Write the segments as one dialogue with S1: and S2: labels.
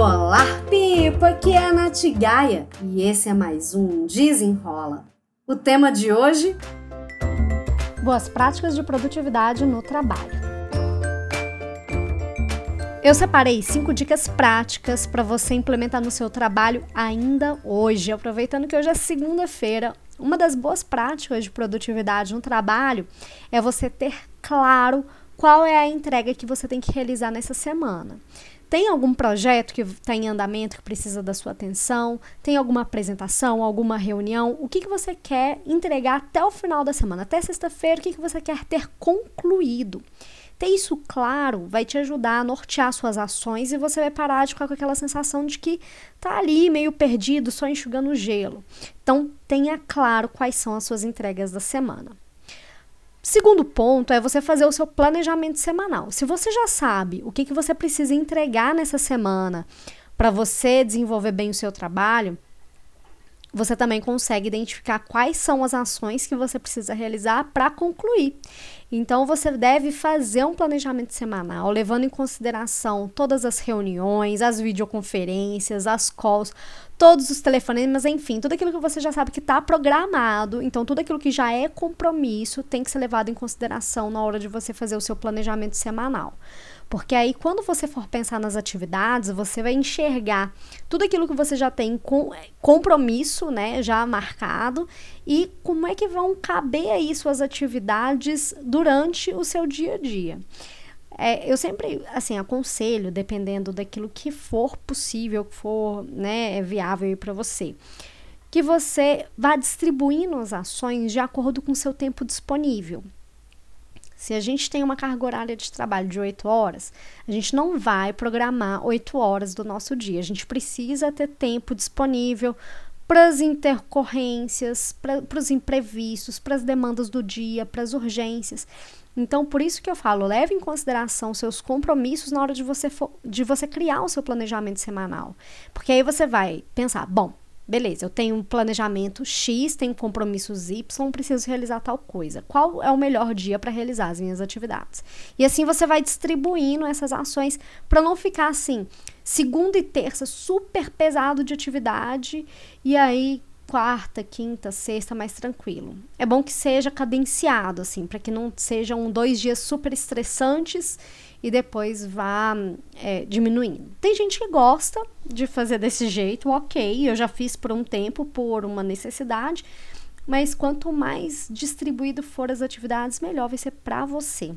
S1: Olá, Pipa! Aqui é a Nath Gaia e esse é mais um Desenrola. O tema de hoje:
S2: Boas práticas de produtividade no trabalho. Eu separei cinco dicas práticas para você implementar no seu trabalho ainda hoje, aproveitando que hoje é segunda-feira. Uma das boas práticas de produtividade no trabalho é você ter claro qual é a entrega que você tem que realizar nessa semana. Tem algum projeto que está em andamento que precisa da sua atenção? Tem alguma apresentação, alguma reunião? O que, que você quer entregar até o final da semana? Até sexta-feira, o que, que você quer ter concluído? Ter isso claro vai te ajudar a nortear suas ações e você vai parar de ficar com aquela sensação de que tá ali meio perdido, só enxugando gelo. Então, tenha claro quais são as suas entregas da semana. Segundo ponto é você fazer o seu planejamento semanal. Se você já sabe o que, que você precisa entregar nessa semana para você desenvolver bem o seu trabalho, você também consegue identificar quais são as ações que você precisa realizar para concluir. Então, você deve fazer um planejamento semanal, levando em consideração todas as reuniões, as videoconferências, as calls, todos os telefonemas, enfim, tudo aquilo que você já sabe que está programado. Então, tudo aquilo que já é compromisso tem que ser levado em consideração na hora de você fazer o seu planejamento semanal. Porque aí, quando você for pensar nas atividades, você vai enxergar tudo aquilo que você já tem com compromisso, né, já marcado, e como é que vão caber aí suas atividades durante o seu dia a dia. É, eu sempre, assim, aconselho, dependendo daquilo que for possível, que for, né, viável para você, que você vá distribuindo as ações de acordo com o seu tempo disponível. Se a gente tem uma carga horária de trabalho de 8 horas, a gente não vai programar 8 horas do nosso dia. A gente precisa ter tempo disponível para as intercorrências, para os imprevistos, para as demandas do dia, para as urgências. Então, por isso que eu falo, leve em consideração seus compromissos na hora de você, de você criar o seu planejamento semanal. Porque aí você vai pensar, bom, Beleza, eu tenho um planejamento X, tenho compromissos Y, preciso realizar tal coisa. Qual é o melhor dia para realizar as minhas atividades? E assim você vai distribuindo essas ações para não ficar assim, segunda e terça super pesado de atividade e aí quarta, quinta, sexta mais tranquilo. É bom que seja cadenciado assim, para que não sejam dois dias super estressantes e depois vá é, diminuindo. Tem gente que gosta de fazer desse jeito, ok, eu já fiz por um tempo, por uma necessidade, mas quanto mais distribuído for as atividades, melhor vai ser para você.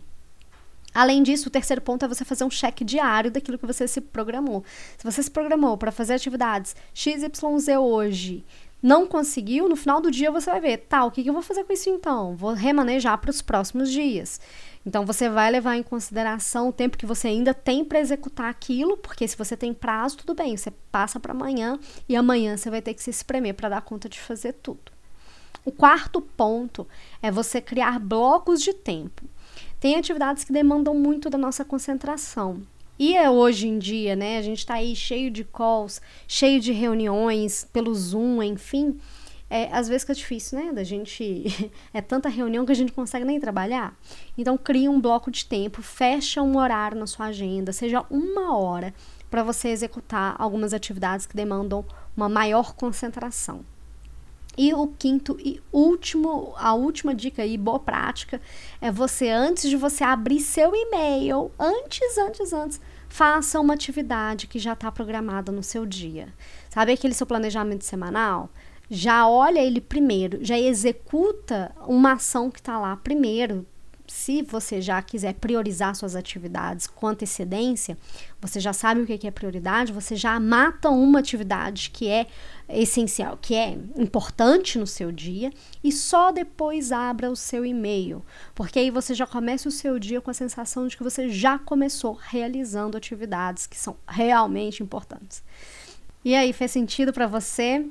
S2: Além disso, o terceiro ponto é você fazer um cheque diário daquilo que você se programou. Se você se programou para fazer atividades XYZ hoje, não conseguiu, no final do dia você vai ver, tá, o que, que eu vou fazer com isso então? Vou remanejar para os próximos dias. Então você vai levar em consideração o tempo que você ainda tem para executar aquilo, porque se você tem prazo, tudo bem, você passa para amanhã e amanhã você vai ter que se espremer para dar conta de fazer tudo. O quarto ponto é você criar blocos de tempo. Tem atividades que demandam muito da nossa concentração. E é hoje em dia, né? A gente está aí cheio de calls, cheio de reuniões pelo Zoom, enfim é, às vezes que é difícil, né? Da gente. É tanta reunião que a gente consegue nem trabalhar. Então, cria um bloco de tempo, fecha um horário na sua agenda, seja uma hora, para você executar algumas atividades que demandam uma maior concentração. E o quinto e último, a última dica aí, boa prática, é você, antes de você abrir seu e-mail, antes, antes, antes, faça uma atividade que já está programada no seu dia. Sabe aquele seu planejamento semanal? já olha ele primeiro, já executa uma ação que está lá primeiro. Se você já quiser priorizar suas atividades com antecedência, você já sabe o que é prioridade, você já mata uma atividade que é essencial, que é importante no seu dia, e só depois abra o seu e-mail, porque aí você já começa o seu dia com a sensação de que você já começou realizando atividades que são realmente importantes. E aí, fez sentido para você?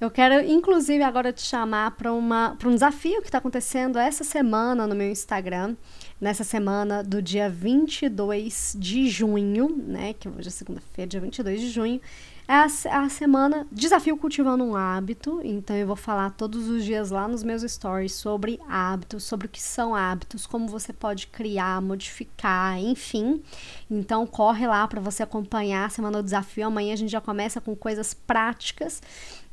S2: Eu quero, inclusive, agora te chamar para um desafio que está acontecendo essa semana no meu Instagram. nessa semana do dia 22 de junho, né? Que hoje é segunda-feira, dia 22 de junho. É a, a, semana Desafio Cultivando um Hábito. Então, eu vou falar todos os dias lá nos meus stories sobre hábitos, sobre o que são hábitos, como você pode criar, modificar, enfim. Então, corre lá para você acompanhar a semana do desafio. Amanhã a gente já começa com coisas práticas.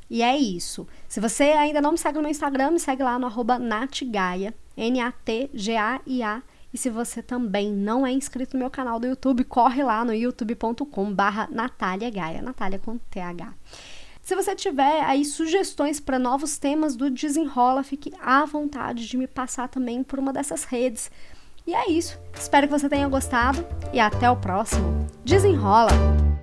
S2: E é isso. Se você ainda não me segue no Instagram, me segue lá no arroba natgaia, N-A-T-G-A-I-A. E se você também não é inscrito no meu canal do YouTube, corre lá no youtube.com barra Natália Gaia, Natália com TH. Se você tiver aí sugestões para novos temas do Desenrola, fique à vontade de me passar também por uma dessas redes. E é isso. Espero que você tenha gostado e até o próximo. Desenrola!